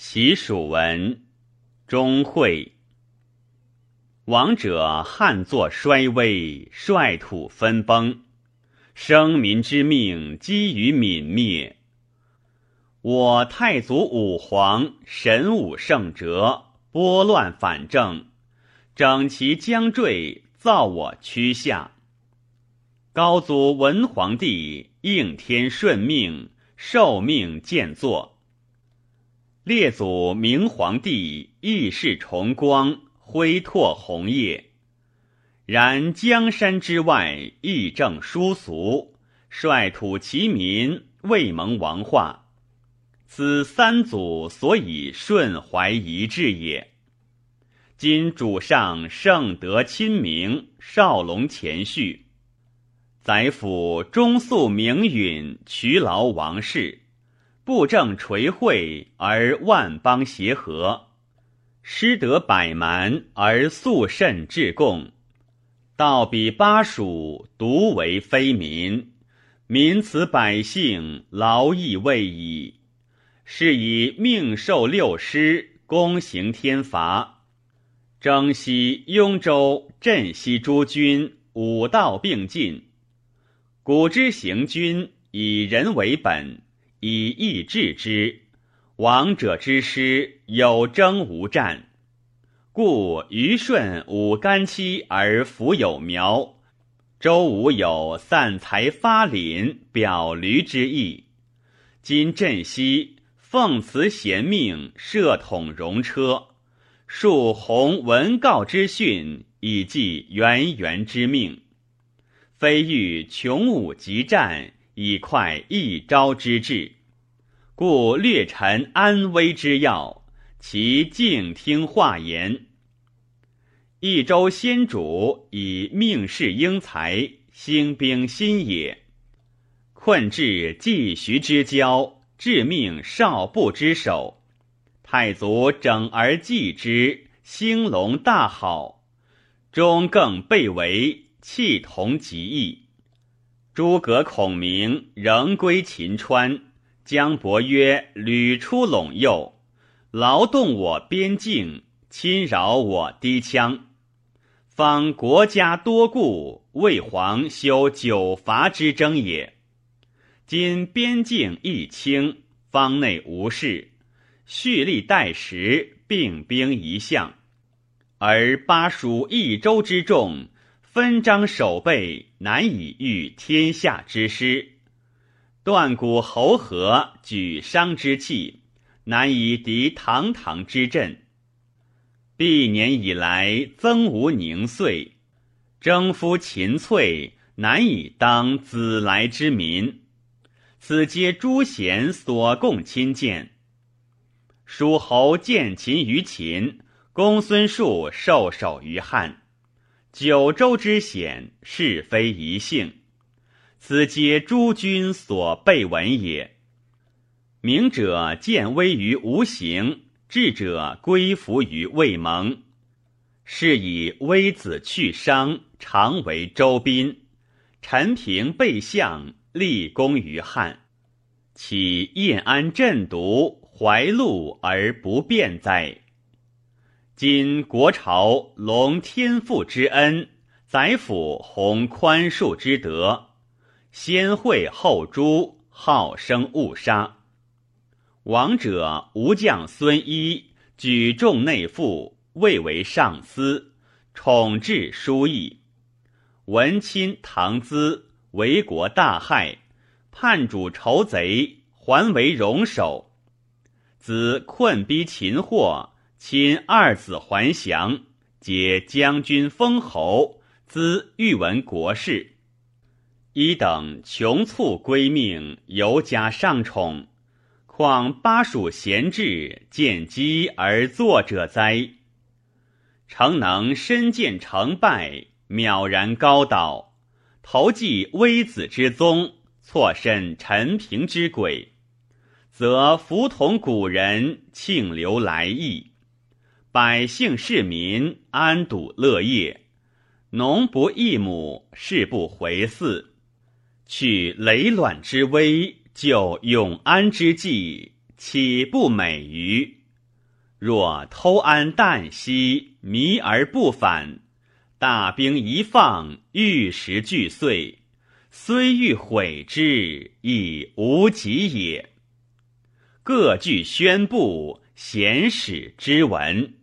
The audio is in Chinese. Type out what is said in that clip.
习蜀文，钟会。王者汉作衰微，率土分崩，生民之命基于泯灭。我太祖武皇神武圣哲，拨乱反正，整齐将坠，造我趋下。高祖文皇帝应天顺命，受命建作。列祖明皇帝义世崇光，恢拓宏业。然江山之外，义正殊俗，率土齐民，未蒙王化。此三祖所以顺怀一致也。今主上圣德亲明，少龙前序，宰辅忠肃明允，渠劳王室。布政垂惠而万邦协和，失德百蛮而肃慎至共，道比巴蜀独为非民，民此百姓劳役未已，是以命受六师，公行天罚，征西雍州，镇西诸军，五道并进，古之行军以人为本。以义治之，王者之师有征无战，故虞舜五干期而弗有苗，周武有散财发廪表驴之意。今镇西奉辞贤命，设统戎车，树弘文告之训，以记源源之命，非欲穷武极战。以快一朝之志，故略陈安危之要，其静听话言。益州先主以命世英才，兴兵新也。困至季徐之交，致命少部之首。太祖整而继之，兴隆大好，终更被为弃同极义。诸葛孔明仍归秦川，姜伯约屡出陇右，劳动我边境，侵扰我低羌。方国家多故，魏皇修九伐之争也。今边境一清，方内无事，蓄力待时，并兵一向，而巴蜀益州之众。分章守备，难以御天下之师；断骨侯和举商之气，难以敌堂堂之阵。毕年以来，曾无宁岁，征夫秦翠，难以当子来之民。此皆诸贤所共亲见。蜀侯见秦于秦，公孙述受首于汉。九州之险，是非一幸，此皆诸君所备闻也。明者见危于无形，智者归服于未蒙。是以微子去商，常为周宾；陈平备相，立功于汉。岂燕安镇独，怀禄而不变哉？今国朝隆天父之恩，宰辅弘宽恕之德，先惠后诛，好生勿杀。王者吴将孙一举重内附，位为上司，宠治疏议。文亲唐资为国大害，叛主仇贼，还为戎首。子困逼擒获。亲二子还降，皆将军封侯，兹欲闻国事。一等穷促归命，尤加上宠，况巴蜀贤志，见机而作者哉？诚能身见成败，渺然高倒，投寄微子之宗，错身陈平之轨，则服同古人，庆留来意。百姓市民安堵乐业，农不易亩，事不回嗣。取累卵之危，救永安之计，岂不美于？若偷安旦夕，迷而不返，大兵一放，玉石俱碎，虽欲毁之，亦无及也。各据宣布，贤使之文。